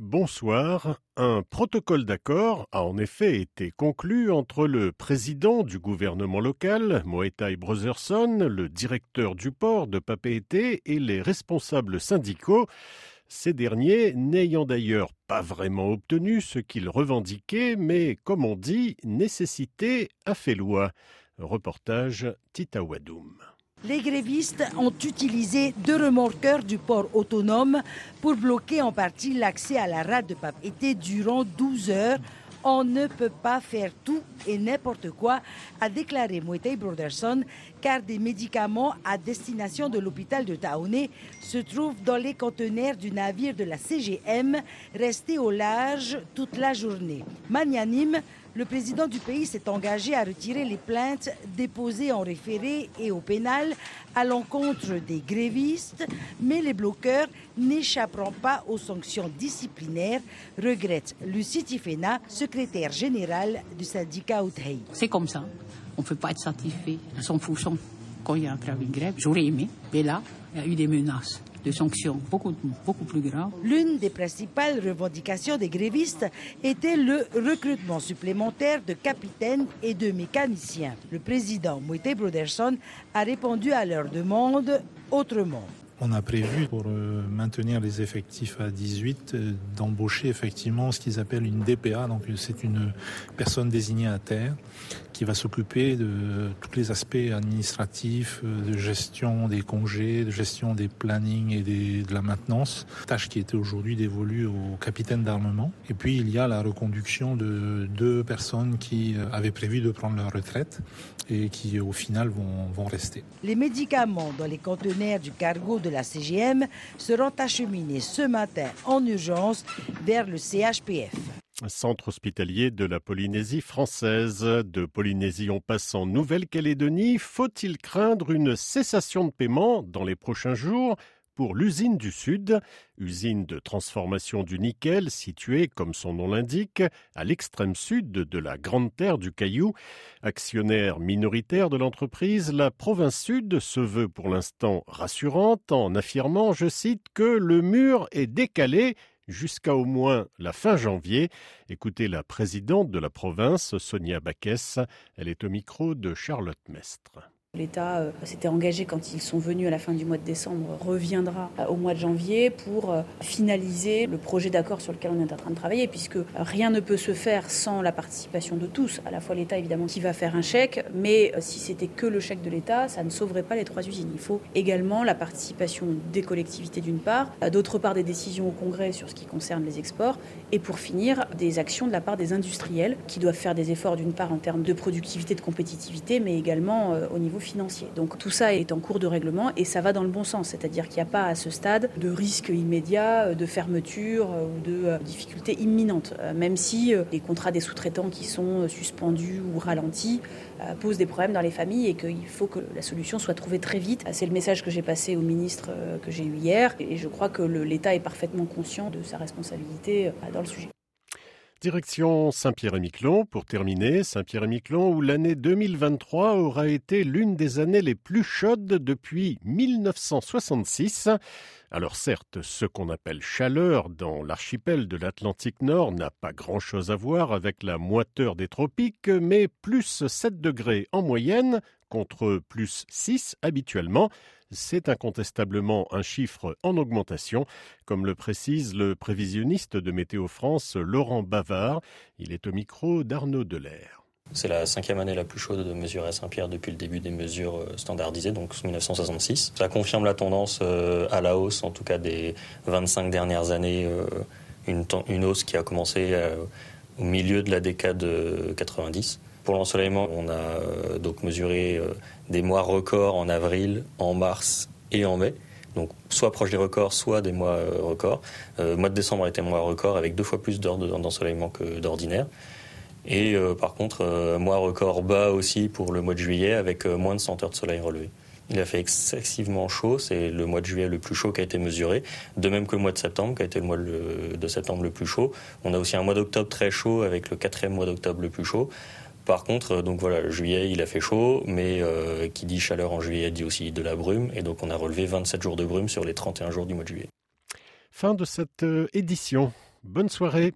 Bonsoir. Un protocole d'accord a en effet été conclu entre le président du gouvernement local, Moetai Brotherson, le directeur du port de Papeete et les responsables syndicaux, ces derniers n'ayant d'ailleurs pas vraiment obtenu ce qu'ils revendiquaient, mais comme on dit, nécessité a fait loi. Reportage Tita Wadoum. Les grévistes ont utilisé deux remorqueurs du port autonome pour bloquer en partie l'accès à la rade de Papeete durant 12 heures. On ne peut pas faire tout et n'importe quoi, a déclaré Moetei Broderson, car des médicaments à destination de l'hôpital de Taoné se trouvent dans les conteneurs du navire de la CGM, resté au large toute la journée. Magnanime, le président du pays s'est engagé à retirer les plaintes déposées en référé et au pénal à l'encontre des grévistes, mais les bloqueurs n'échapperont pas aux sanctions disciplinaires, regrette Lucie Tifena, secrétaire générale du syndicat Outhay. C'est comme ça. On ne peut pas être satisfait à 100% quand il y a un préavis de grève. J'aurais aimé, mais là, il y a eu des menaces de sanctions beaucoup, beaucoup plus graves. L'une des principales revendications des grévistes était le recrutement supplémentaire de capitaines et de mécaniciens. Le président Moïté Broderson a répondu à leur demande autrement. On a prévu pour euh, maintenir les effectifs à 18 euh, d'embaucher effectivement ce qu'ils appellent une DPA, donc c'est une personne désignée à terre qui va s'occuper de tous les aspects administratifs, euh, de gestion des congés, de gestion des plannings et de la maintenance, tâche qui était aujourd'hui dévolue au capitaine d'armement. Et puis il y a la reconduction de deux personnes qui avaient prévu de prendre leur retraite et qui au final vont rester. Les médicaments dans les conteneurs du cargo de la CGM seront acheminés ce matin en urgence vers le CHPF. Centre hospitalier de la Polynésie française. De Polynésie, on passe en Nouvelle-Calédonie. Faut-il craindre une cessation de paiement dans les prochains jours pour l'usine du Sud, usine de transformation du nickel située, comme son nom l'indique, à l'extrême sud de la Grande Terre du Caillou. Actionnaire minoritaire de l'entreprise, la province sud se veut pour l'instant rassurante en affirmant, je cite, que le mur est décalé jusqu'à au moins la fin janvier. Écoutez la présidente de la province, Sonia Baquès. Elle est au micro de Charlotte Mestre. L'État euh, s'était engagé quand ils sont venus à la fin du mois de décembre, reviendra euh, au mois de janvier pour euh, finaliser le projet d'accord sur lequel on est en train de travailler, puisque rien ne peut se faire sans la participation de tous, à la fois l'État évidemment qui va faire un chèque, mais si c'était que le chèque de l'État, ça ne sauverait pas les trois usines. Il faut également la participation des collectivités d'une part, d'autre part des décisions au Congrès sur ce qui concerne les exports, et pour finir des actions de la part des industriels qui doivent faire des efforts d'une part en termes de productivité, de compétitivité, mais également au niveau financier. Donc tout ça est en cours de règlement et ça va dans le bon sens, c'est-à-dire qu'il n'y a pas à ce stade de risque immédiat, euh, de fermeture euh, ou de euh, difficultés imminentes, même si les contrats des sous-traitants qui sont suspendus ou ralentis posent des problèmes dans les familles et qu'il faut que la solution soit trouvée très vite. C'est le message que j'ai passé au ministre que j'ai eu hier et je crois que l'État est parfaitement conscient de sa responsabilité dans le sujet. Direction Saint-Pierre-et-Miquelon pour terminer. Saint-Pierre-et-Miquelon où l'année 2023 aura été l'une des années les plus chaudes depuis 1966. Alors certes, ce qu'on appelle chaleur dans l'archipel de l'Atlantique Nord n'a pas grand-chose à voir avec la moiteur des tropiques, mais plus 7 degrés en moyenne contre plus 6 habituellement. C'est incontestablement un chiffre en augmentation, comme le précise le prévisionniste de Météo France Laurent Bavard. Il est au micro d'Arnaud Delair. C'est la cinquième année la plus chaude de mesure à Saint-Pierre depuis le début des mesures euh, standardisées, donc 1966. Ça confirme la tendance euh, à la hausse, en tout cas des 25 dernières années, euh, une, une hausse qui a commencé au milieu de la décade 90. Pour l'ensoleillement, on a donc mesuré des mois records en avril, en mars et en mai. Donc soit proche des records, soit des mois euh, records. Euh, mois de décembre a été un mois record avec deux fois plus d'heures d'ensoleillement que d'ordinaire. Et euh, par contre, euh, mois record bas aussi pour le mois de juillet avec moins de 100 heures de soleil relevé. Il a fait excessivement chaud, c'est le mois de juillet le plus chaud qui a été mesuré, de même que le mois de septembre qui a été le mois de septembre le plus chaud. On a aussi un mois d'octobre très chaud avec le quatrième mois d'octobre le plus chaud. Par contre, euh, donc voilà, juillet, il a fait chaud, mais euh, qui dit chaleur en juillet dit aussi de la brume, et donc on a relevé 27 jours de brume sur les 31 jours du mois de juillet. Fin de cette euh, édition. Bonne soirée.